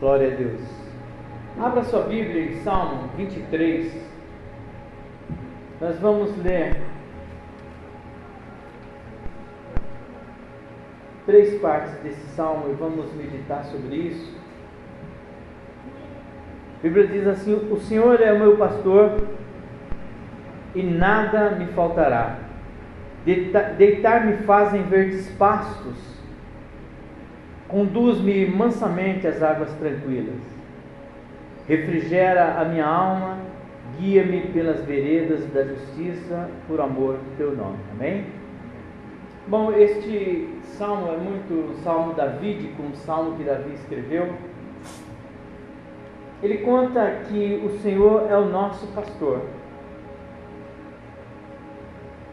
Glória a Deus. Abra sua Bíblia em Salmo 23. Nós vamos ler três partes desse salmo e vamos meditar sobre isso. A Bíblia diz assim: O Senhor é o meu pastor e nada me faltará. Deitar-me fazem verdes pastos Conduz-me mansamente às águas tranquilas. Refrigera a minha alma, guia-me pelas veredas da justiça, por amor do teu nome. Amém? Bom, este salmo é muito salmo davídico, um salmo que Davi escreveu. Ele conta que o Senhor é o nosso pastor.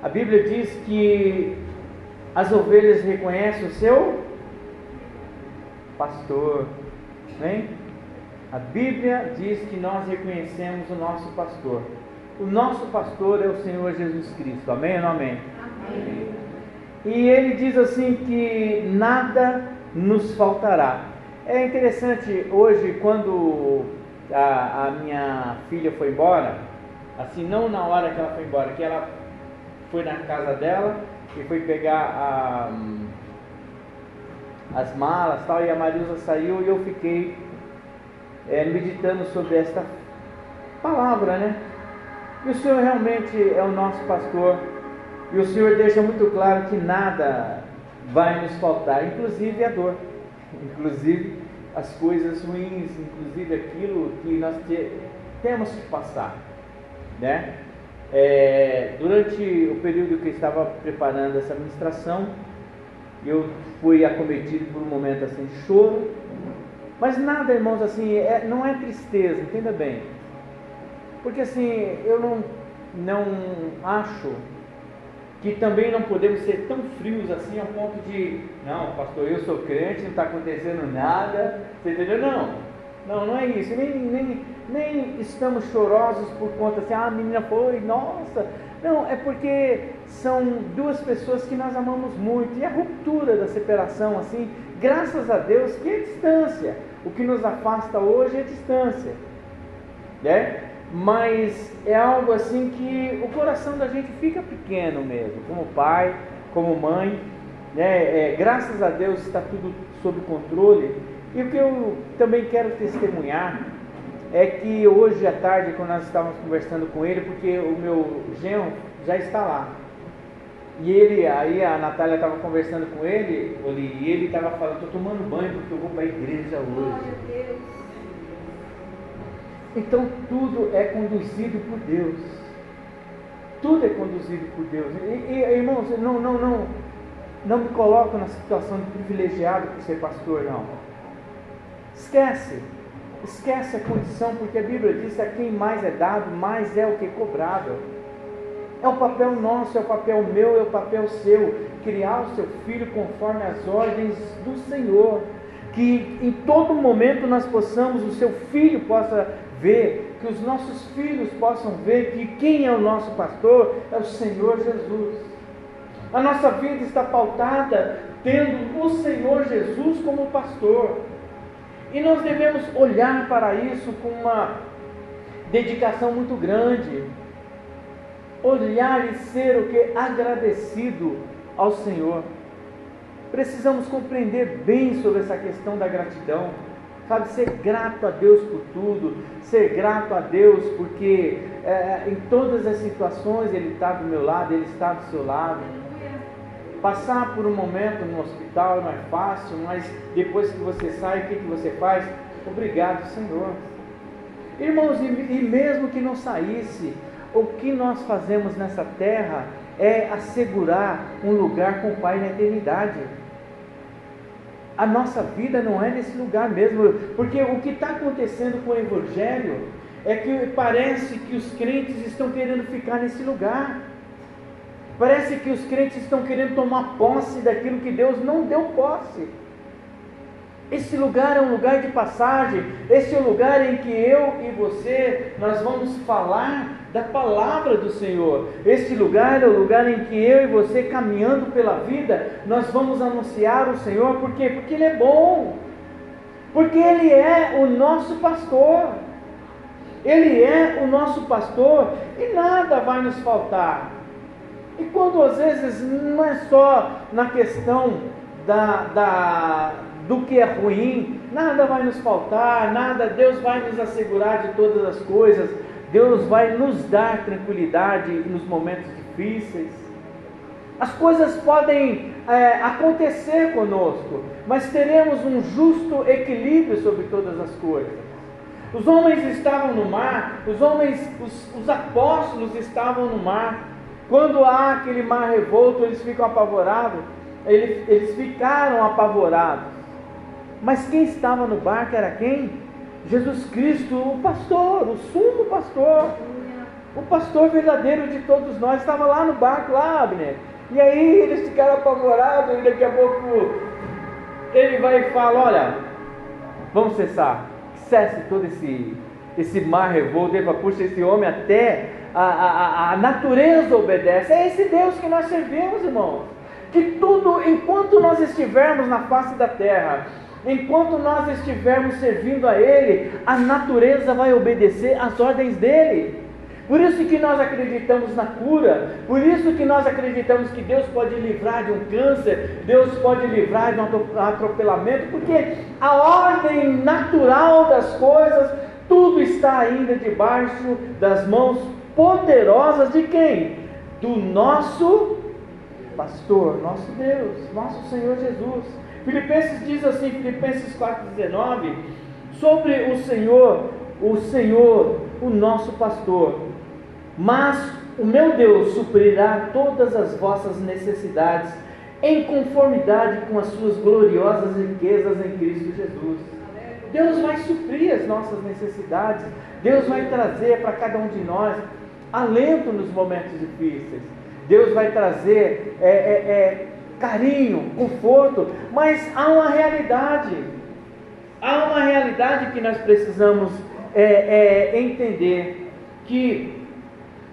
A Bíblia diz que as ovelhas reconhecem o seu pastor. Vem? A Bíblia diz que nós reconhecemos o nosso pastor. O nosso pastor é o Senhor Jesus Cristo. Amém ou não amém? amém? E ele diz assim que nada nos faltará. É interessante hoje quando a, a minha filha foi embora, assim não na hora que ela foi embora, que ela foi na casa dela e foi pegar a as malas tal, e a Marilza saiu e eu fiquei é, meditando sobre esta palavra, né? E o Senhor realmente é o nosso pastor, e o Senhor deixa muito claro que nada vai nos faltar, inclusive a dor, inclusive as coisas ruins, inclusive aquilo que nós te, temos que passar, né? É, durante o período que eu estava preparando essa ministração, eu fui acometido por um momento assim de choro, mas nada, irmãos, assim, é, não é tristeza, entenda bem, porque assim, eu não, não acho que também não podemos ser tão frios assim ao ponto de, não, pastor, eu sou crente, não está acontecendo nada, você entendeu? Não, não, não é isso, nem, nem, nem estamos chorosos por conta assim, ah, a menina foi, nossa, não, é porque são duas pessoas que nós amamos muito. E a ruptura da separação, assim, graças a Deus que é distância. O que nos afasta hoje é distância. Né? Mas é algo assim que o coração da gente fica pequeno mesmo, como pai, como mãe. Né? É, graças a Deus está tudo sob controle. E o que eu também quero testemunhar é que hoje à tarde, quando nós estávamos conversando com ele, porque o meu genro já está lá. E ele, aí a Natália estava conversando com ele, e ele estava falando, estou tomando banho porque eu vou para a igreja hoje. Então tudo é conduzido por Deus. Tudo é conduzido por Deus. E, e irmãos, não, não, não, não me coloco na situação de privilegiado por ser pastor, não. Esquece. Esquece a condição, porque a Bíblia diz que a quem mais é dado, mais é o que é cobrado. É o papel nosso, é o papel meu, é o papel seu, criar o seu filho conforme as ordens do Senhor. Que em todo momento nós possamos, o seu filho possa ver, que os nossos filhos possam ver que quem é o nosso pastor é o Senhor Jesus. A nossa vida está pautada tendo o Senhor Jesus como pastor. E nós devemos olhar para isso com uma dedicação muito grande. Olhar e ser o que? Agradecido ao Senhor. Precisamos compreender bem sobre essa questão da gratidão. Sabe, ser grato a Deus por tudo, ser grato a Deus porque é, em todas as situações Ele está do meu lado, Ele está do seu lado. Passar por um momento no hospital não é fácil, mas depois que você sai, o que, que você faz? Obrigado, Senhor. Irmãos, e, e mesmo que não saísse, o que nós fazemos nessa terra é assegurar um lugar com o Pai na eternidade. A nossa vida não é nesse lugar mesmo, porque o que está acontecendo com o Evangelho é que parece que os crentes estão querendo ficar nesse lugar. Parece que os crentes estão querendo tomar posse daquilo que Deus não deu posse. Esse lugar é um lugar de passagem, esse é o lugar em que eu e você nós vamos falar da palavra do Senhor. Esse lugar é o lugar em que eu e você caminhando pela vida, nós vamos anunciar o Senhor, por quê? Porque ele é bom. Porque Ele é o nosso pastor. Ele é o nosso pastor e nada vai nos faltar. E quando às vezes não é só na questão da, da, do que é ruim, nada vai nos faltar, nada, Deus vai nos assegurar de todas as coisas, Deus vai nos dar tranquilidade nos momentos difíceis. As coisas podem é, acontecer conosco, mas teremos um justo equilíbrio sobre todas as coisas. Os homens estavam no mar, os homens, os, os apóstolos estavam no mar. Quando há aquele mar revolto, eles ficam apavorados. Eles, eles ficaram apavorados. Mas quem estava no barco era quem? Jesus Cristo, o pastor, o sumo pastor. O pastor verdadeiro de todos nós estava lá no barco, lá, Abner. E aí eles ficaram apavorados, e daqui a pouco ele vai e fala: Olha, vamos cessar, cesse todo esse, esse mar revolto, fala, puxa, esse homem até a, a, a natureza obedece. É esse Deus que nós servimos, irmãos. Que tudo, enquanto nós estivermos na face da terra, enquanto nós estivermos servindo a Ele, a natureza vai obedecer às ordens dele. Por isso que nós acreditamos na cura, por isso que nós acreditamos que Deus pode livrar de um câncer, Deus pode livrar de um atropelamento, porque a ordem natural das coisas, tudo está ainda debaixo das mãos poderosas de quem? Do nosso pastor, nosso Deus, nosso Senhor Jesus. Filipenses diz assim, Filipenses 4,19, sobre o Senhor, o Senhor, o nosso pastor. Mas o meu Deus suprirá todas as vossas necessidades em conformidade com as suas gloriosas riquezas em Cristo Jesus. Deus vai suprir as nossas necessidades, Deus vai trazer para cada um de nós alento nos momentos difíceis. Deus vai trazer é, é, é, carinho, conforto, mas há uma realidade. Há uma realidade que nós precisamos é, é, entender que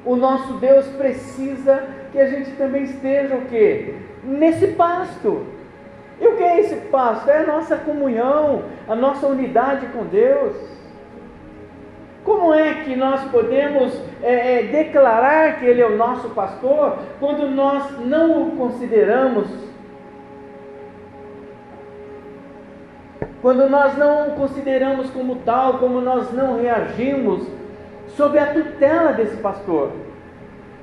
o nosso Deus precisa que a gente também esteja o quê? Nesse pasto. E o que é esse pasto? É a nossa comunhão, a nossa unidade com Deus. Como é que nós podemos é, é, declarar que Ele é o nosso pastor quando nós não o consideramos? Quando nós não o consideramos como tal, como nós não reagimos sob a tutela desse pastor?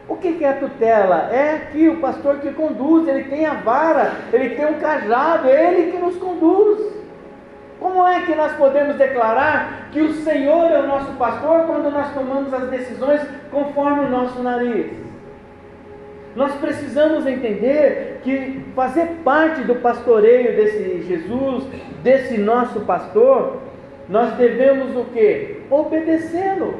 O que é a tutela? É que o pastor que conduz, ele tem a vara, ele tem um cajado, é ele que nos conduz. Como é que nós podemos declarar que o Senhor é o nosso pastor quando nós tomamos as decisões conforme o nosso nariz? Nós precisamos entender que fazer parte do pastoreio desse Jesus, desse nosso pastor, nós devemos o que? Obedecê-lo.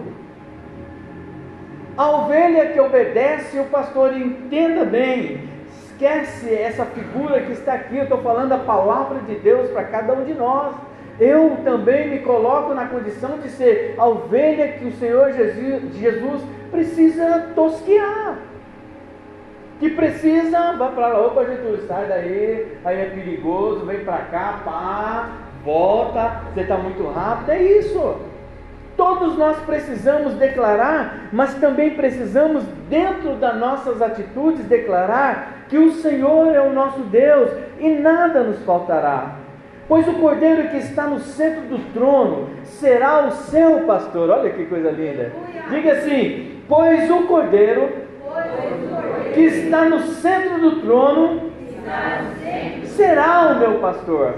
A ovelha que obedece, o pastor entenda bem, esquece essa figura que está aqui, eu estou falando a palavra de Deus para cada um de nós eu também me coloco na condição de ser a ovelha que o Senhor Jesus precisa tosquear. Que precisa, vai para lá, opa Jesus, sai daí, aí é perigoso, vem para cá, pá, volta, você está muito rápido, é isso. Todos nós precisamos declarar, mas também precisamos, dentro das nossas atitudes, declarar que o Senhor é o nosso Deus e nada nos faltará. Pois o cordeiro que está no centro do trono será o seu pastor. Olha que coisa linda. Diga assim: Pois o cordeiro que está no centro do trono será o meu pastor.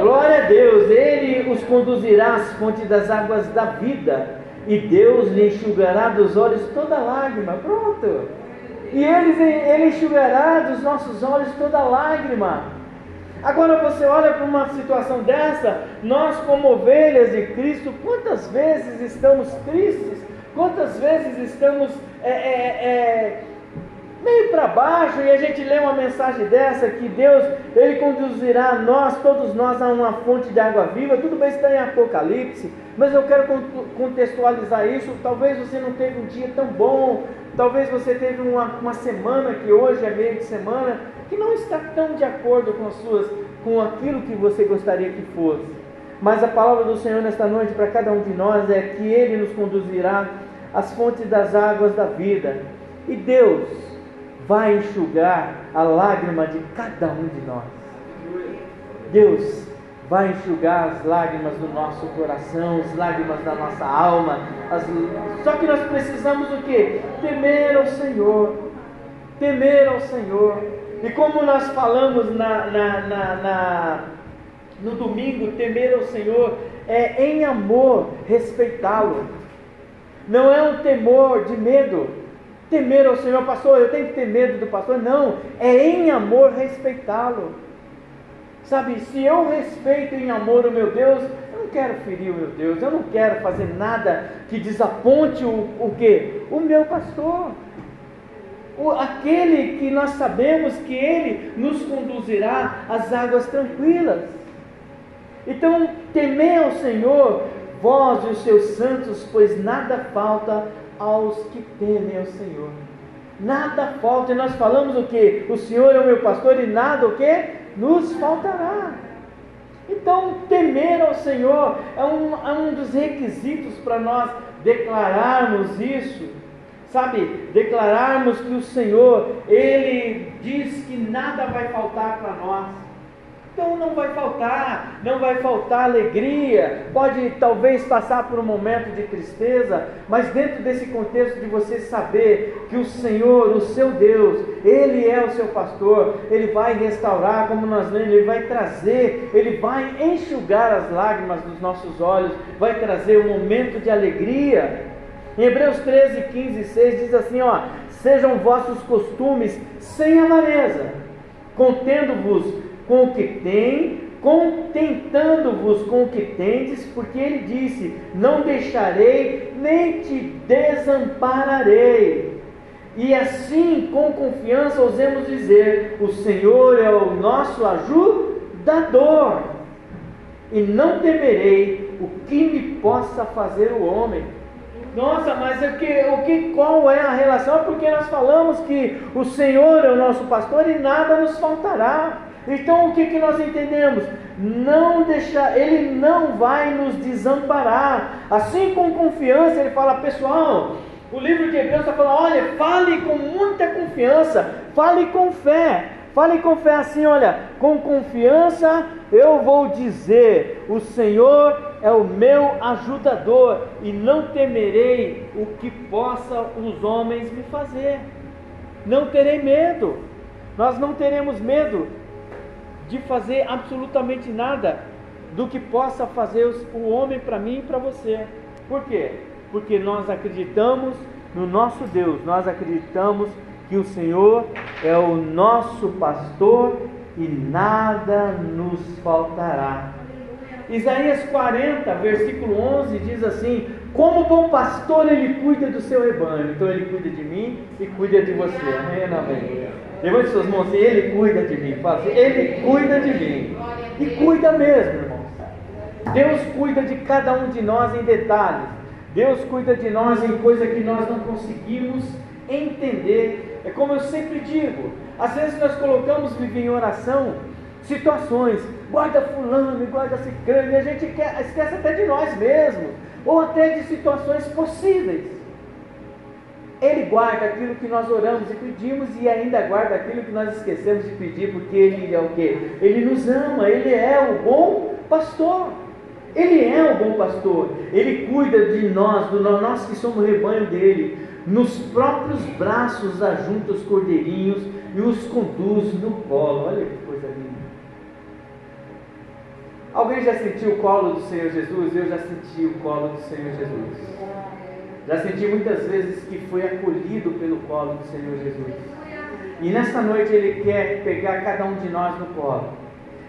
Glória a Deus, ele os conduzirá às fontes das águas da vida, e Deus lhe enxugará dos olhos toda lágrima. Pronto. E ele, ele enxugará dos nossos olhos toda lágrima. Agora você olha para uma situação dessa, nós como ovelhas de Cristo, quantas vezes estamos tristes, quantas vezes estamos é, é, é, meio para baixo e a gente lê uma mensagem dessa que Deus ele conduzirá nós, todos nós, a uma fonte de água viva. Tudo bem está em Apocalipse, mas eu quero contextualizar isso. Talvez você não teve um dia tão bom, talvez você teve uma, uma semana que hoje é meio de semana que não está tão de acordo com, suas, com aquilo que você gostaria que fosse. Mas a palavra do Senhor nesta noite para cada um de nós é que Ele nos conduzirá às fontes das águas da vida. E Deus vai enxugar a lágrima de cada um de nós. Deus vai enxugar as lágrimas do nosso coração, as lágrimas da nossa alma. As... Só que nós precisamos o que? Temer ao Senhor. Temer ao Senhor. E como nós falamos na, na, na, na no domingo, temer ao Senhor é em amor respeitá-lo. Não é um temor de medo. Temer ao Senhor, pastor, eu tenho que ter medo do pastor. Não, é em amor respeitá-lo. Sabe, se eu respeito em amor o meu Deus, eu não quero ferir o meu Deus, eu não quero fazer nada que desaponte o, o quê? O meu pastor. Aquele que nós sabemos que ele nos conduzirá às águas tranquilas. Então, temei ao Senhor, vós e os seus santos, pois nada falta aos que temem ao Senhor. Nada falta, e nós falamos o que? O Senhor é o meu pastor e nada o que? Nos faltará. Então, temer ao Senhor é um, é um dos requisitos para nós declararmos isso. Sabe, declararmos que o Senhor, Ele diz que nada vai faltar para nós. Então não vai faltar, não vai faltar alegria, pode talvez passar por um momento de tristeza, mas dentro desse contexto de você saber que o Senhor, o seu Deus, Ele é o seu pastor, Ele vai restaurar, como nós lemos, Ele vai trazer, Ele vai enxugar as lágrimas dos nossos olhos, vai trazer um momento de alegria. Em Hebreus 13, 15 e 6 diz assim: ó, sejam vossos costumes sem avareza, contendo-vos com o que tem, contentando-vos com o que tendes, porque ele disse: Não deixarei, nem te desampararei. E assim, com confiança, ousemos dizer: O Senhor é o nosso ajudador, e não temerei o que me possa fazer o homem. Nossa, mas o que, o que, qual é a relação? Porque nós falamos que o Senhor é o nosso pastor e nada nos faltará. Então o que, que nós entendemos? Não deixar, ele não vai nos desamparar. Assim com confiança, ele fala, pessoal, o livro de Hebreus está falando, olha, fale com muita confiança, fale com fé. Fale com fé assim, olha, com confiança eu vou dizer: o Senhor é o meu ajudador e não temerei o que possa os homens me fazer. Não terei medo. Nós não teremos medo de fazer absolutamente nada do que possa fazer o homem para mim e para você. Por quê? Porque nós acreditamos no nosso Deus, nós acreditamos que o Senhor é o nosso pastor e nada nos faltará. Isaías 40, versículo 11 diz assim: Como bom pastor ele cuida do seu rebanho, então ele cuida de mim e cuida de você. Amém, amém. Levante suas mãos assim, Ele cuida de mim. Fala assim, Ele cuida de mim. E cuida mesmo, irmãos. Deus cuida de cada um de nós em detalhes. Deus cuida de nós em coisa que nós não conseguimos entender. É como eu sempre digo, às vezes nós colocamos viver em oração situações, guarda fulano, guarda ciclano, e a gente quer, esquece até de nós mesmos, ou até de situações possíveis. Ele guarda aquilo que nós oramos e pedimos e ainda guarda aquilo que nós esquecemos de pedir, porque Ele é o que? Ele nos ama, Ele é o bom pastor. Ele é o bom pastor. Ele cuida de nós, do nós que somos rebanho dele. Nos próprios braços ajunta os cordeirinhos e os conduz no colo. Olha que coisa linda. Alguém já sentiu o colo do Senhor Jesus? Eu já senti o colo do Senhor Jesus. Já senti muitas vezes que foi acolhido pelo colo do Senhor Jesus. E nesta noite Ele quer pegar cada um de nós no colo.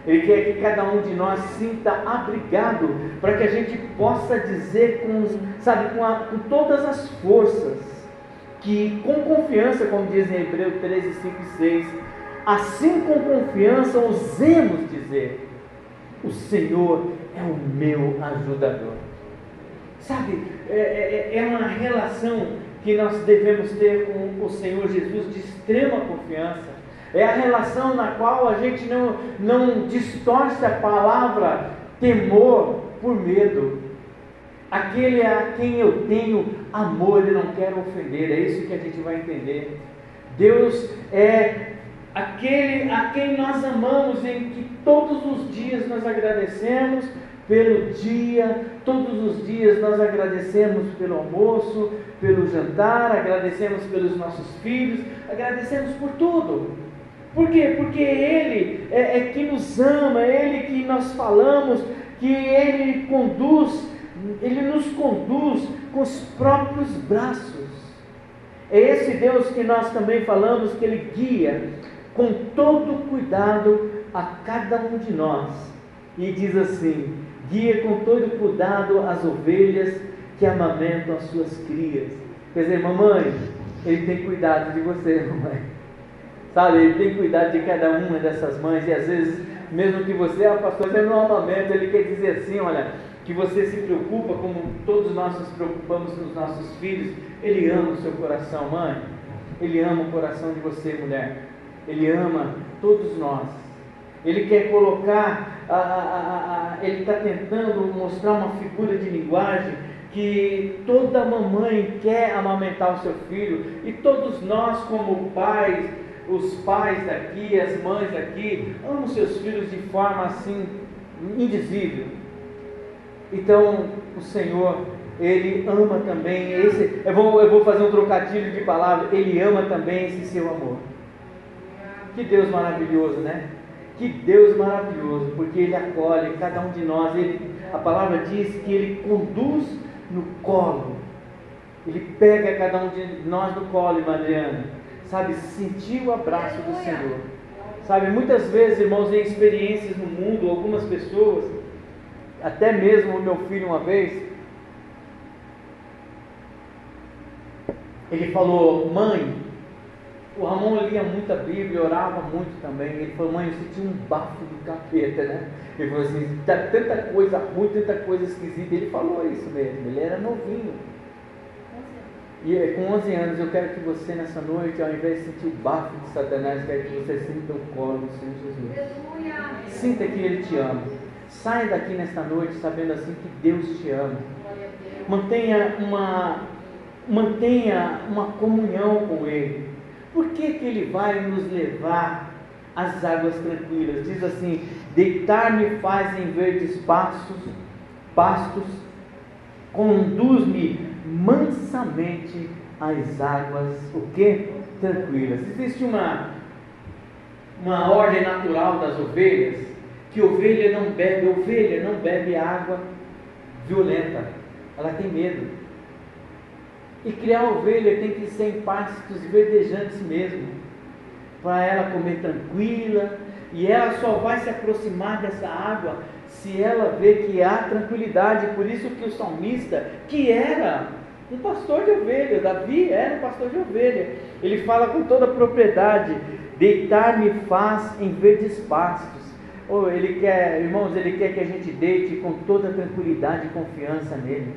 Ele quer que cada um de nós sinta abrigado para que a gente possa dizer com, sabe, com, a, com todas as forças que com confiança, como diz em Hebreus 13, 5 e 6, assim com confiança ousemos dizer: O Senhor é o meu ajudador. Sabe, é, é, é, uma relação que nós devemos ter com o Senhor Jesus de extrema confiança. É a relação na qual a gente não, não distorce a palavra temor por medo. Aquele a quem eu tenho amor, ele não quer ofender. É isso que a gente vai entender. Deus é aquele a quem nós amamos, em que todos os dias nós agradecemos pelo dia, todos os dias nós agradecemos pelo almoço, pelo jantar, agradecemos pelos nossos filhos, agradecemos por tudo. Por quê? Porque Ele é, é que nos ama, é Ele que nós falamos, que Ele conduz, Ele nos conduz com os próprios braços. É esse Deus que nós também falamos que Ele guia com todo cuidado a cada um de nós. E diz assim: guia com todo cuidado as ovelhas que amamentam as suas crias. Quer dizer, mamãe, Ele tem cuidado de você, mamãe. Sabe, Ele tem cuidado de cada uma dessas mães, e às vezes, mesmo que você, ah, pastor, você não amamenta, Ele quer dizer assim, olha, que você se preocupa como todos nós nos preocupamos com os nossos filhos, Ele ama o seu coração, mãe. Ele ama o coração de você, mulher. Ele ama todos nós. Ele quer colocar, a, a, a, ele está tentando mostrar uma figura de linguagem que toda mamãe quer amamentar o seu filho e todos nós, como pais, os pais daqui, as mães daqui, amam seus filhos de forma assim indizível. Então, o Senhor, Ele ama também esse. Eu vou, eu vou fazer um trocadilho de palavras. Ele ama também esse seu amor. Que Deus maravilhoso, né? Que Deus maravilhoso, porque Ele acolhe cada um de nós. Ele, a palavra diz que Ele conduz no colo. Ele pega cada um de nós no colo, irmã Adriana. Sabe, sentir o abraço do Senhor. Sabe, muitas vezes, irmãos, em experiências no mundo, algumas pessoas, até mesmo o meu filho uma vez, ele falou, mãe, o Ramon lia muita Bíblia, orava muito também. Ele falou, mãe, eu senti um bafo do capeta, né? Ele falou assim, tá tanta coisa ruim, tanta coisa esquisita. Ele falou isso mesmo, ele era novinho. E é, com 11 anos, eu quero que você nessa noite, ao invés de sentir o bafo de Satanás, quero que você sinta o colo do Senhor Jesus. Sinta que Ele te ama. Saia daqui nesta noite sabendo assim que Deus te ama. Mantenha uma, mantenha uma comunhão com Ele. Por que, que Ele vai nos levar às águas tranquilas? Diz assim: deitar-me faz em verdes pastos, pastos, conduz-me mansamente às águas, o que? Tranquilas. Existe uma, uma ordem natural das ovelhas, que ovelha não bebe, ovelha não bebe água violenta, ela tem medo. E criar ovelha tem que ser em pastos verdejantes mesmo, para ela comer tranquila, e ela só vai se aproximar dessa água se ela vê que há tranquilidade. Por isso que o salmista, que era um pastor de ovelha, Davi era um pastor de ovelha, ele fala com toda propriedade: deitar-me faz em verdes pastos. Ou ele quer, irmãos, ele quer que a gente deite com toda tranquilidade e confiança nele.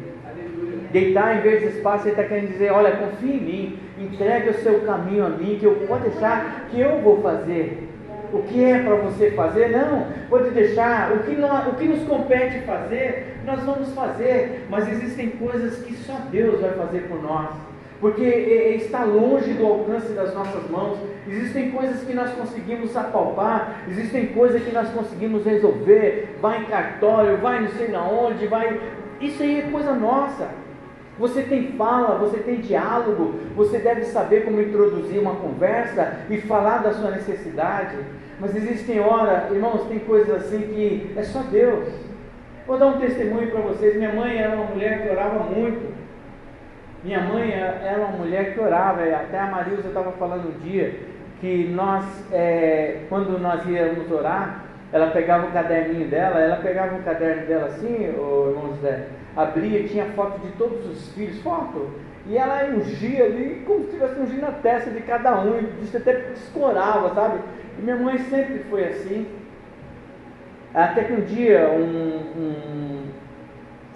Deitar em vez de espaço, ele está querendo dizer: olha, confie em mim, entregue o seu caminho a mim, que eu pode deixar que eu vou fazer. O que é para você fazer? Não, pode deixar. O que, nós, o que nos compete fazer, nós vamos fazer. Mas existem coisas que só Deus vai fazer por nós. Porque está longe do alcance das nossas mãos. Existem coisas que nós conseguimos apalpar, existem coisas que nós conseguimos resolver. Vai em cartório, vai não sei na onde, vai. Isso aí é coisa nossa. Você tem fala, você tem diálogo, você deve saber como introduzir uma conversa e falar da sua necessidade. Mas existem horas, irmãos, tem coisas assim que é só Deus. Vou dar um testemunho para vocês. Minha mãe era uma mulher que orava muito. Minha mãe era uma mulher que orava. Até a Marilza estava falando um dia que nós, é, quando nós íamos orar, ela pegava o caderninho dela, ela pegava o caderno dela assim, o irmão José, abria, tinha foto de todos os filhos, foto, e ela ungia ali como se estivesse ungindo a testa de cada um, e até escorava, sabe? E minha mãe sempre foi assim. Até que um dia um, um,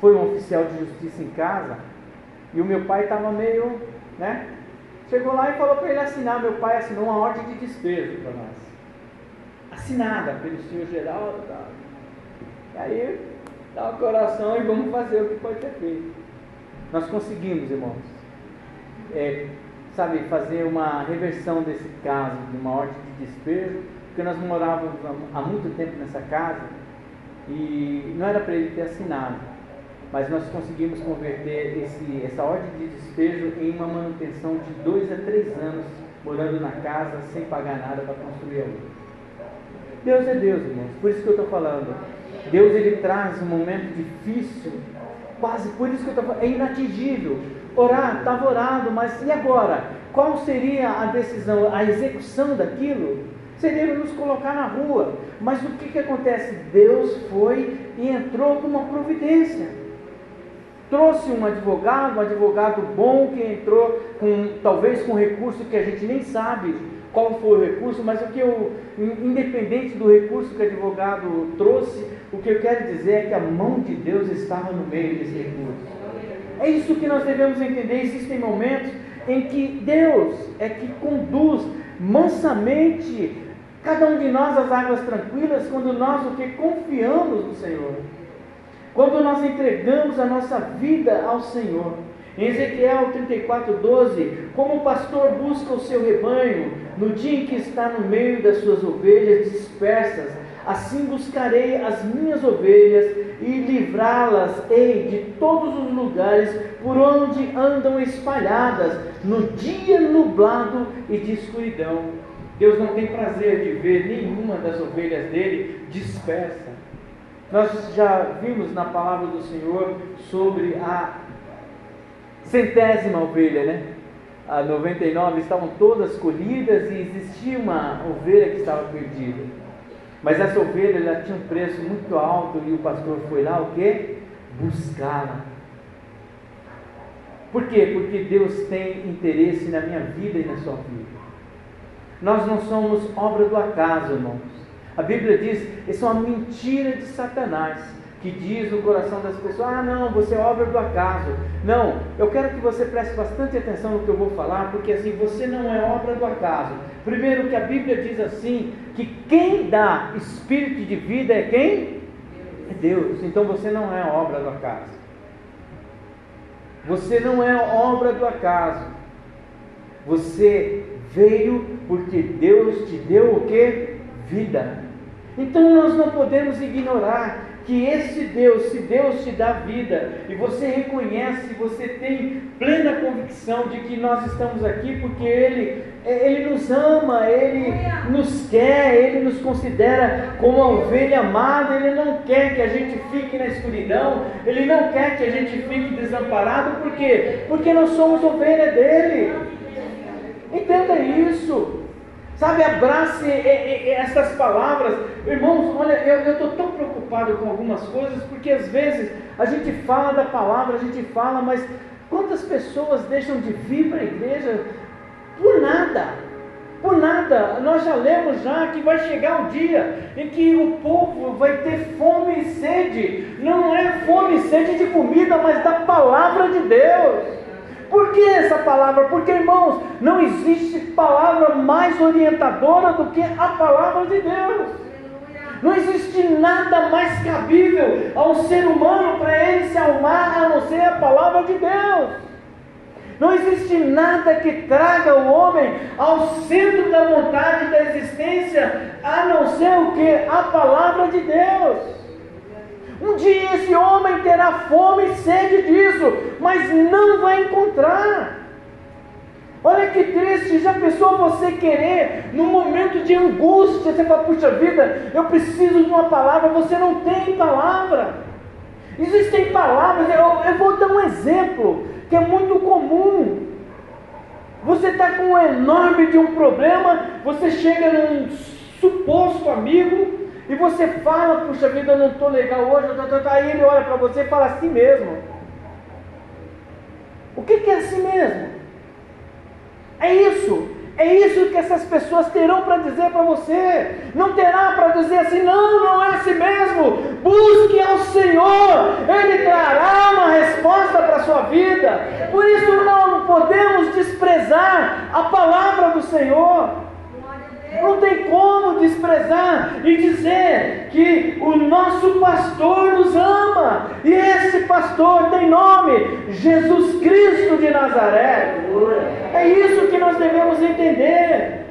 foi um oficial de justiça em casa, e o meu pai estava meio, né? Chegou lá e falou para ele assinar. Meu pai assinou uma ordem de despejo para nós. Assinada pelo senhor Geraldo. Tá? E aí dá o coração e vamos fazer o que pode ser feito. Nós conseguimos, irmãos, é, sabe, fazer uma reversão desse caso, de uma ordem de despejo, porque nós morávamos há muito tempo nessa casa e não era para ele ter assinado, mas nós conseguimos converter esse, essa ordem de despejo em uma manutenção de dois a três anos, morando na casa sem pagar nada para construir a. Deus é Deus, irmãos, por isso que eu estou falando. Deus ele traz um momento difícil, quase por isso que eu estou falando, é inatingível. Orar, estava orado, mas e agora? Qual seria a decisão, a execução daquilo? Seria nos colocar na rua. Mas o que, que acontece? Deus foi e entrou com uma providência. Trouxe um advogado, um advogado bom que entrou com talvez com recurso que a gente nem sabe qual foi o recurso, mas o que eu, independente do recurso que o advogado trouxe, o que eu quero dizer é que a mão de Deus estava no meio desse recurso. É isso que nós devemos entender. Existem momentos em que Deus é que conduz mansamente cada um de nós às águas tranquilas, quando nós o que confiamos no Senhor. Quando nós entregamos a nossa vida ao Senhor. Em Ezequiel 34, 12, como o pastor busca o seu rebanho no dia em que está no meio das suas ovelhas dispersas, assim buscarei as minhas ovelhas e livrá-las-ei de todos os lugares por onde andam espalhadas, no dia nublado e de escuridão. Deus não tem prazer de ver nenhuma das ovelhas dele dispersa. Nós já vimos na palavra do Senhor sobre a centésima ovelha, né? A 99 estavam todas colhidas e existia uma ovelha que estava perdida. Mas essa ovelha ela tinha um preço muito alto e o pastor foi lá o quê? Buscá-la. Por quê? Porque Deus tem interesse na minha vida e na sua vida. Nós não somos obra do acaso, irmãos. A Bíblia diz, isso é uma mentira de Satanás que diz no coração das pessoas: ah, não, você é obra do acaso. Não, eu quero que você preste bastante atenção no que eu vou falar, porque assim, você não é obra do acaso. Primeiro, que a Bíblia diz assim: que quem dá espírito de vida é quem? É Deus. Então você não é obra do acaso. Você não é obra do acaso. Você veio porque Deus te deu o que? Vida. Então nós não podemos ignorar que esse Deus, se Deus te dá vida e você reconhece, você tem plena convicção de que nós estamos aqui porque Ele, é, Ele nos ama, Ele nos quer, Ele nos considera como a ovelha amada, Ele não quer que a gente fique na escuridão, Ele não quer que a gente fique desamparado, por quê? Porque nós somos ovelha dele. Entenda isso. Sabe, abrace essas palavras. Irmãos, olha, eu estou tão preocupado com algumas coisas, porque às vezes a gente fala da palavra, a gente fala, mas quantas pessoas deixam de vir para a igreja por nada? Por nada, nós já lemos já que vai chegar o dia em que o povo vai ter fome e sede. Não é fome e sede de comida, mas da palavra de Deus. Por que essa palavra? Porque, irmãos, não existe palavra mais orientadora do que a palavra de Deus. Não existe nada mais cabível ao ser humano para ele se arrumar a não ser a palavra de Deus. Não existe nada que traga o homem ao centro da vontade da existência a não ser o que? A palavra de Deus. Um dia esse homem terá fome e sede disso, mas não vai encontrar. Olha que triste, já pensou você querer, num momento de angústia, você fala, puxa vida, eu preciso de uma palavra, você não tem palavra. Existem palavras, eu, eu vou dar um exemplo que é muito comum. Você está com um enorme de um problema, você chega num suposto amigo, e você fala, puxa vida, eu não estou legal hoje, tô, tô, tô. aí ele olha para você e fala assim mesmo. O que, que é assim mesmo? É isso. É isso que essas pessoas terão para dizer para você. Não terá para dizer assim, não, não é assim mesmo. Busque ao Senhor, Ele trará uma resposta para a sua vida. Por isso não podemos desprezar a palavra do Senhor. Não tem como desprezar e dizer que o nosso pastor nos ama. E esse pastor tem nome: Jesus Cristo de Nazaré. É isso que nós devemos entender.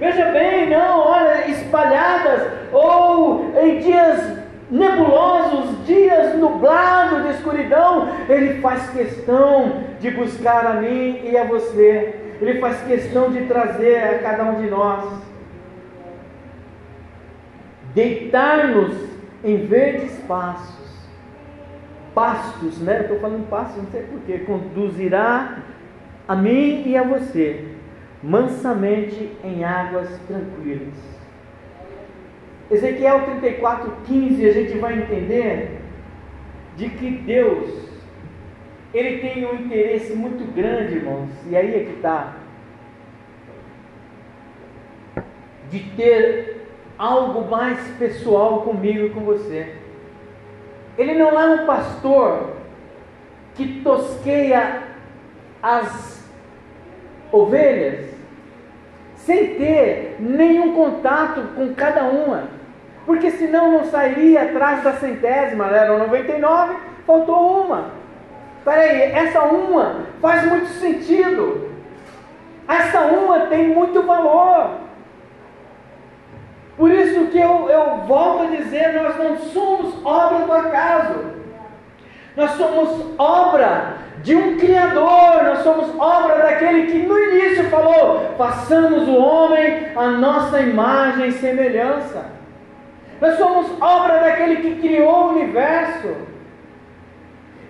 Veja bem, não, olha, espalhadas ou em dias nebulosos, dias nublados de escuridão, Ele faz questão de buscar a mim e a você. Ele faz questão de trazer a cada um de nós deitar-nos em verdes pastos, pastos, né? Estou falando pastos, não sei porquê, conduzirá a mim e a você mansamente em águas tranquilas. Ezequiel 34, 15, a gente vai entender de que Deus, Ele tem um interesse muito grande, irmãos, e aí é que está, de ter algo mais pessoal comigo e com você. Ele não é um pastor que tosqueia as ovelhas sem ter nenhum contato com cada uma, porque senão não sairia atrás da centésima, eram 99, faltou uma. Peraí, essa uma faz muito sentido. Essa uma tem muito valor. Por isso que eu, eu volto a dizer, nós não somos obra do acaso. Nós somos obra de um Criador, nós somos obra daquele que no início falou: façamos o homem a nossa imagem e semelhança. Nós somos obra daquele que criou o universo.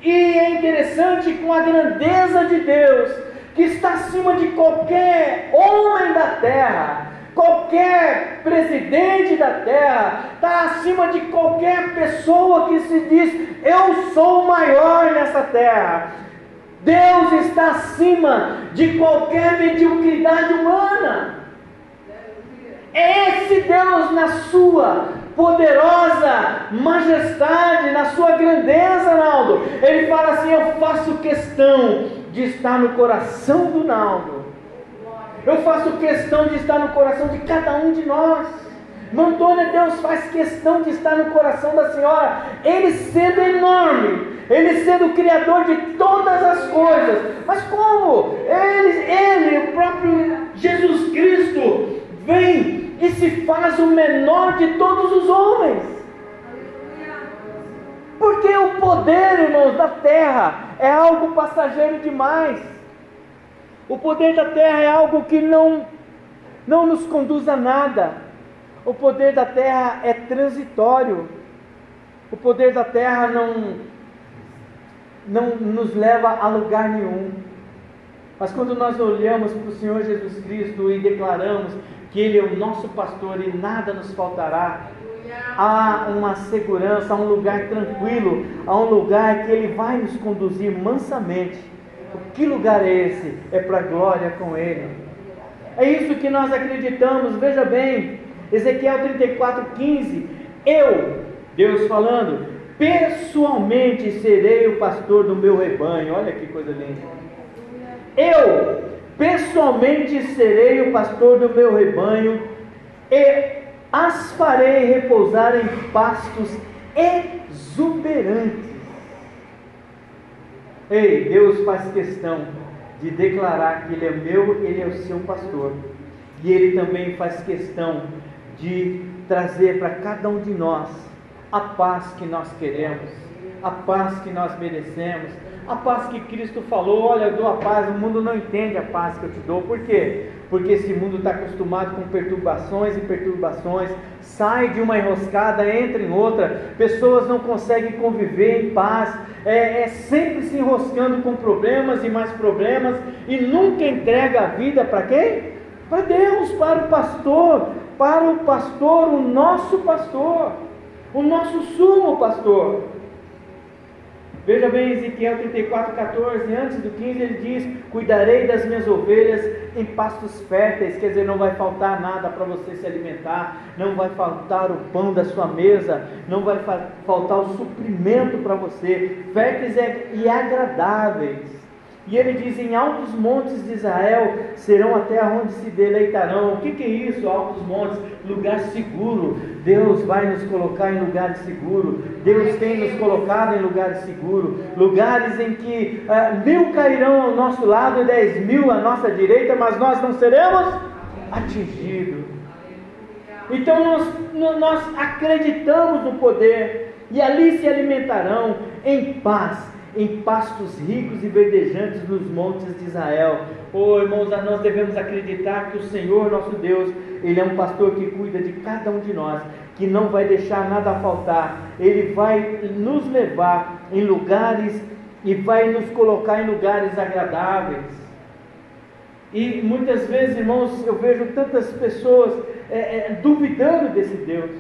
E é interessante com a grandeza de Deus, que está acima de qualquer homem da terra, Qualquer presidente da terra está acima de qualquer pessoa que se diz eu sou o maior nessa terra. Deus está acima de qualquer mediocridade humana. É esse Deus na sua poderosa majestade, na sua grandeza, Naldo. Ele fala assim: Eu faço questão de estar no coração do Naldo eu faço questão de estar no coração de cada um de nós. Mantônia, Deus faz questão de estar no coração da senhora, Ele sendo enorme, Ele sendo o Criador de todas as coisas. Mas como? Ele, Ele o próprio Jesus Cristo, vem e se faz o menor de todos os homens. Porque o poder, irmãos, da terra é algo passageiro demais. O poder da terra é algo que não, não nos conduz a nada. O poder da terra é transitório. O poder da terra não, não nos leva a lugar nenhum. Mas quando nós olhamos para o Senhor Jesus Cristo e declaramos que Ele é o nosso pastor e nada nos faltará, há uma segurança, há um lugar tranquilo, há um lugar que Ele vai nos conduzir mansamente que lugar é esse? É para glória com Ele. É isso que nós acreditamos. Veja bem, Ezequiel 34, 15. Eu, Deus falando, pessoalmente serei o pastor do meu rebanho. Olha que coisa linda. Eu, pessoalmente serei o pastor do meu rebanho e as farei repousar em pastos exuberantes Ei, Deus faz questão de declarar que Ele é meu, Ele é o seu pastor. E Ele também faz questão de trazer para cada um de nós a paz que nós queremos, a paz que nós merecemos, a paz que Cristo falou: olha, eu dou a paz, o mundo não entende a paz que eu te dou. Por quê? Porque esse mundo está acostumado com perturbações e perturbações, sai de uma enroscada, entra em outra, pessoas não conseguem conviver em paz, é, é sempre se enroscando com problemas e mais problemas, e nunca entrega a vida para quem? Para Deus, para o pastor, para o pastor, o nosso pastor, o nosso sumo pastor. Veja bem Ezequiel 34, 14, antes do 15 ele diz: Cuidarei das minhas ovelhas em pastos férteis, quer dizer, não vai faltar nada para você se alimentar, não vai faltar o pão da sua mesa, não vai faltar o suprimento para você, férteis e agradáveis. E ele diz: Em altos montes de Israel serão até onde se deleitarão. O que, que é isso, altos montes? Lugar seguro. Deus vai nos colocar em lugares seguros. Deus tem nos colocado em lugares seguros. Lugares em que uh, mil cairão ao nosso lado e dez mil à nossa direita, mas nós não seremos atingidos. Então nós, nós acreditamos no poder e ali se alimentarão em paz em pastos ricos e verdejantes nos montes de Israel. Oh, irmãos, nós devemos acreditar que o Senhor, nosso Deus, Ele é um pastor que cuida de cada um de nós, que não vai deixar nada faltar. Ele vai nos levar em lugares e vai nos colocar em lugares agradáveis. E muitas vezes, irmãos, eu vejo tantas pessoas é, é, duvidando desse Deus.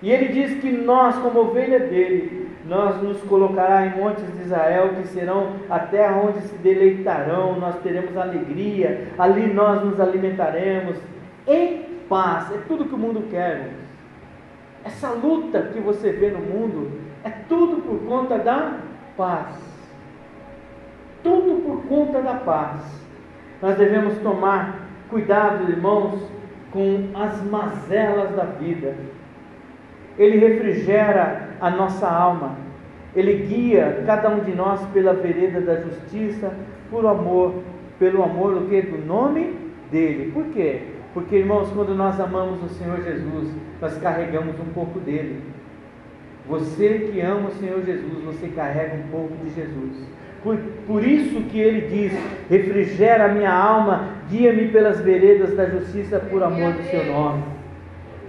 E ele diz que nós, como ovelha dele, nós nos colocará em montes de Israel, que serão a terra onde se deleitarão, nós teremos alegria, ali nós nos alimentaremos em paz. É tudo que o mundo quer. Essa luta que você vê no mundo é tudo por conta da paz. Tudo por conta da paz. Nós devemos tomar cuidado, irmãos, com as mazelas da vida ele refrigera a nossa alma, ele guia cada um de nós pela vereda da justiça, por amor, pelo amor do que? Do nome dele. Por quê? Porque, irmãos, quando nós amamos o Senhor Jesus, nós carregamos um pouco dele. Você que ama o Senhor Jesus, você carrega um pouco de Jesus. Por, por isso que ele diz: refrigera a minha alma, guia-me pelas veredas da justiça por amor do seu nome.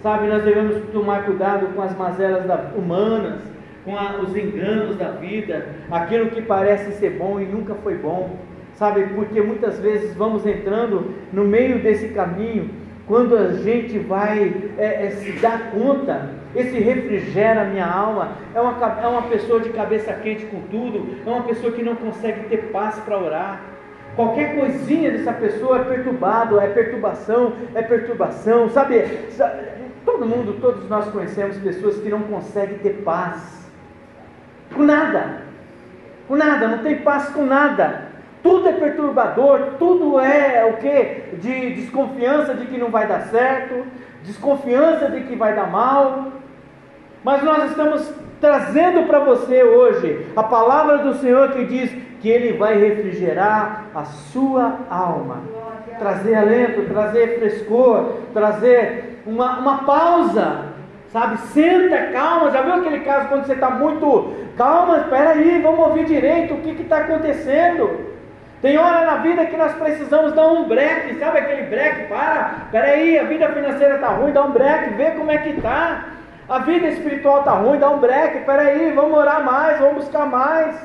Sabe, nós devemos tomar cuidado com as mazelas da, humanas, com a, os enganos da vida, aquilo que parece ser bom e nunca foi bom. Sabe, porque muitas vezes vamos entrando no meio desse caminho, quando a gente vai é, é, se dar conta, esse refrigera minha alma, é uma, é uma pessoa de cabeça quente com tudo, é uma pessoa que não consegue ter paz para orar. Qualquer coisinha dessa pessoa é perturbado, é perturbação, é perturbação, sabe? Todo mundo, todos nós conhecemos pessoas que não conseguem ter paz com nada, com nada, não tem paz com nada. Tudo é perturbador, tudo é o que? De desconfiança de que não vai dar certo, desconfiança de que vai dar mal. Mas nós estamos trazendo para você hoje a palavra do Senhor que diz que Ele vai refrigerar a sua alma, trazer alento, trazer frescor, trazer uma, uma pausa, sabe? Senta, calma. Já viu aquele caso quando você está muito calma? Espera aí, vamos ouvir direito o que está acontecendo. Tem hora na vida que nós precisamos dar um break, sabe aquele break? Para, espera aí, a vida financeira está ruim, dá um break, vê como é que está. A vida espiritual está ruim, dá um break, espera aí, vamos orar mais, vamos buscar mais.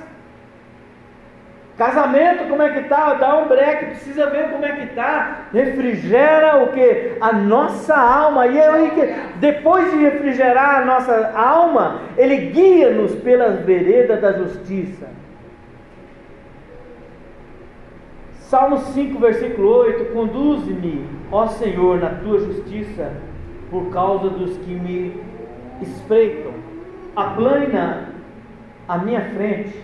Casamento, como é que está? Dá um break, precisa ver como é que está. Refrigera o que? A nossa alma. E aí, depois de refrigerar a nossa alma, Ele guia-nos pelas veredas da justiça. Salmo 5, versículo 8: Conduze-me, ó Senhor, na tua justiça, por causa dos que me espreitam. Aplana à minha frente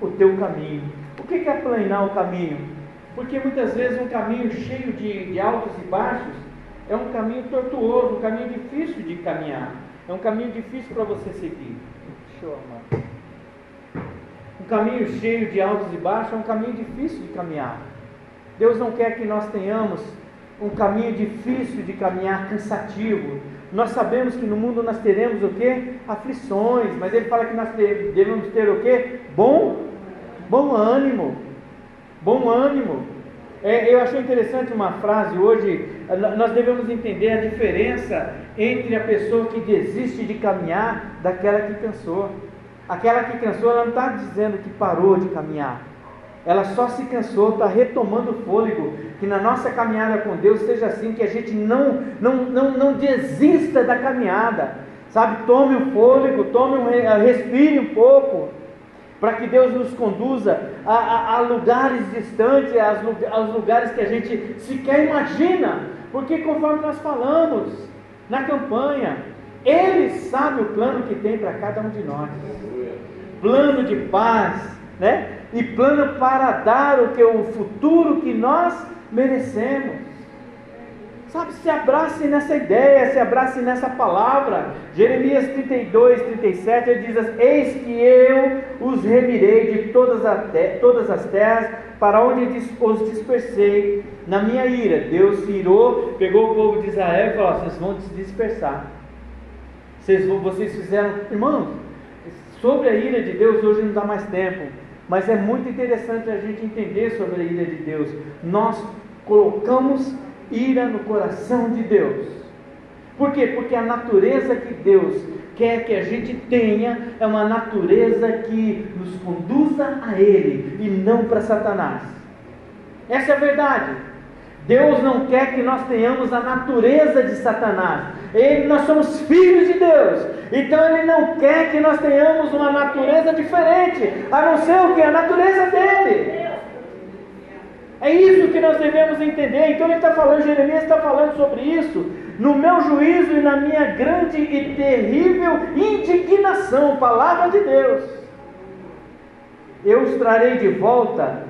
o teu caminho o que é aplanar o caminho? Porque muitas vezes um caminho cheio de, de altos e baixos é um caminho tortuoso, um caminho difícil de caminhar. É um caminho difícil para você seguir. Deixa eu arrumar. Um caminho cheio de altos e baixos é um caminho difícil de caminhar. Deus não quer que nós tenhamos um caminho difícil de caminhar, cansativo. Nós sabemos que no mundo nós teremos o que? Aflições, mas ele fala que nós devemos ter o que? Bom Bom ânimo, bom ânimo. É, eu achei interessante uma frase hoje. Nós devemos entender a diferença entre a pessoa que desiste de caminhar daquela que cansou. Aquela que cansou, ela não está dizendo que parou de caminhar. Ela só se cansou, está retomando o fôlego. Que na nossa caminhada com Deus seja assim, que a gente não, não, não, não desista da caminhada. Sabe, tome o fôlego, tome um, respire um pouco para que Deus nos conduza a, a, a lugares distantes, aos lugares que a gente sequer imagina, porque conforme nós falamos na campanha, Ele sabe o plano que tem para cada um de nós plano de paz, né? e plano para dar o que o futuro que nós merecemos. Sabe, se abrace nessa ideia, se abrace nessa palavra. Jeremias 32, 37, ele diz assim, Eis que eu os remirei de todas, a te todas as terras, para onde os dispersei na minha ira. Deus se irou, pegou o povo de Israel e falou, vocês vão se dispersar. Vocês, vocês fizeram, irmãos, sobre a ira de Deus hoje não dá mais tempo. Mas é muito interessante a gente entender sobre a ira de Deus. Nós colocamos ira no coração de Deus. Por quê? Porque a natureza que Deus quer que a gente tenha é uma natureza que nos conduza a Ele e não para Satanás. Essa é a verdade. Deus não quer que nós tenhamos a natureza de Satanás. Ele, nós somos filhos de Deus. Então Ele não quer que nós tenhamos uma natureza diferente, a não ser o que? A natureza dele. É isso que nós devemos entender. Então ele está falando, Jeremias está falando sobre isso. No meu juízo e na minha grande e terrível indignação, palavra de Deus, eu os trarei de volta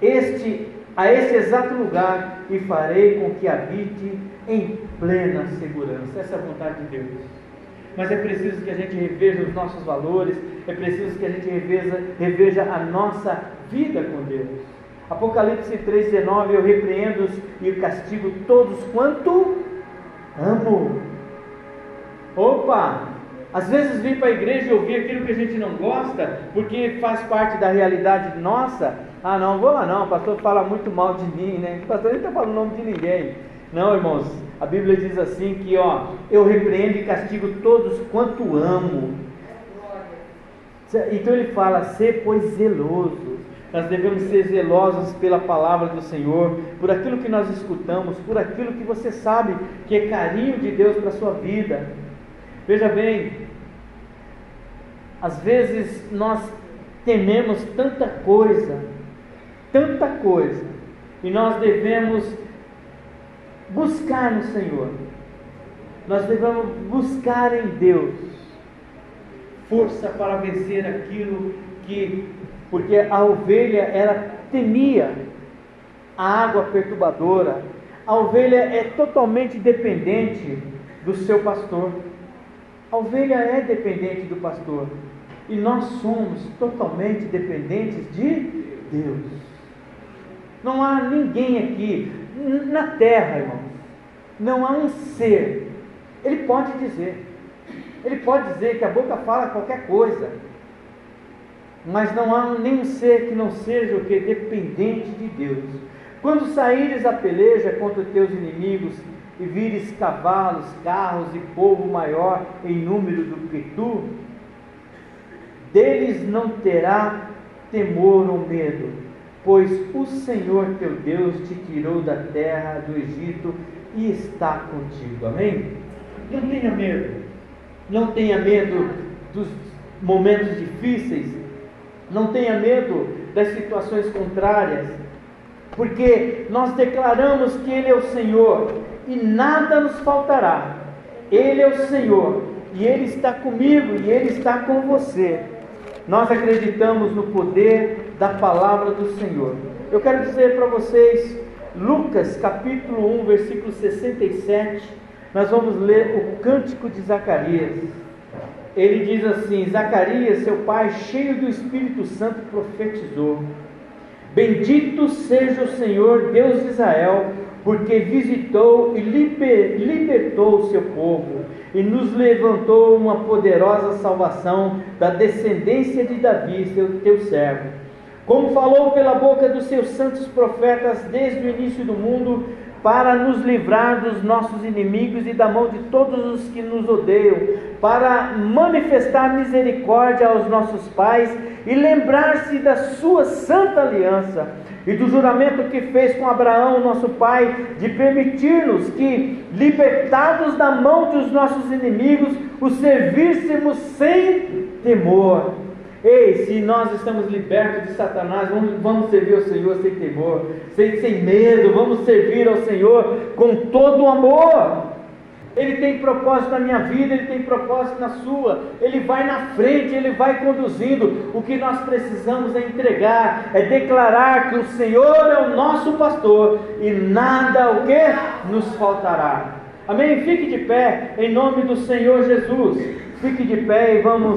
este, a esse exato lugar e farei com que habite em plena segurança. Essa é a vontade de Deus. Mas é preciso que a gente reveja os nossos valores, é preciso que a gente reveja, reveja a nossa vida com Deus. Apocalipse 3,19: Eu repreendo e castigo todos quanto amo. Opa! Às vezes vir para a igreja e ouvir aquilo que a gente não gosta, porque faz parte da realidade nossa. Ah, não, vou lá não, o pastor fala muito mal de mim, né? O pastor não está falando o nome de ninguém. Não, irmãos, a Bíblia diz assim que, ó, eu repreendo e castigo todos quanto amo. Então ele fala, ser pois zeloso. Nós devemos ser zelosos pela palavra do Senhor, por aquilo que nós escutamos, por aquilo que você sabe que é carinho de Deus para a sua vida. Veja bem, às vezes nós tememos tanta coisa, tanta coisa, e nós devemos buscar no Senhor, nós devemos buscar em Deus força para vencer aquilo que porque a ovelha ela temia a água perturbadora. A ovelha é totalmente dependente do seu pastor. A ovelha é dependente do pastor. E nós somos totalmente dependentes de Deus. Não há ninguém aqui na terra, irmãos. Não há um ser. Ele pode dizer. Ele pode dizer que a boca fala qualquer coisa mas não há nenhum ser que não seja o que dependente de Deus. Quando saíres a peleja contra teus inimigos e vires cavalos, carros e povo maior em número do que tu, deles não terá temor ou medo, pois o Senhor teu Deus te tirou da terra do Egito e está contigo. Amém? Não tenha medo. Não tenha medo dos momentos difíceis, não tenha medo das situações contrárias, porque nós declaramos que Ele é o Senhor e nada nos faltará. Ele é o Senhor e Ele está comigo e Ele está com você. Nós acreditamos no poder da palavra do Senhor. Eu quero dizer para vocês, Lucas capítulo 1, versículo 67, nós vamos ler o cântico de Zacarias ele diz assim: Zacarias, seu pai, cheio do Espírito Santo, profetizou: Bendito seja o Senhor, Deus de Israel, porque visitou e liber, libertou o seu povo e nos levantou uma poderosa salvação da descendência de Davi, seu teu servo. Como falou pela boca dos seus santos profetas desde o início do mundo, para nos livrar dos nossos inimigos e da mão de todos os que nos odeiam, para manifestar misericórdia aos nossos pais e lembrar-se da sua santa aliança e do juramento que fez com Abraão, nosso pai, de permitir-nos que, libertados da mão dos nossos inimigos, o servíssemos sem temor Ei, se nós estamos libertos de Satanás, vamos, vamos servir ao Senhor sem temor, sem, sem medo, vamos servir ao Senhor com todo o amor. Ele tem propósito na minha vida, Ele tem propósito na sua. Ele vai na frente, Ele vai conduzindo. O que nós precisamos é entregar, é declarar que o Senhor é o nosso pastor e nada o que nos faltará. Amém? Fique de pé em nome do Senhor Jesus. Fique de pé e vamos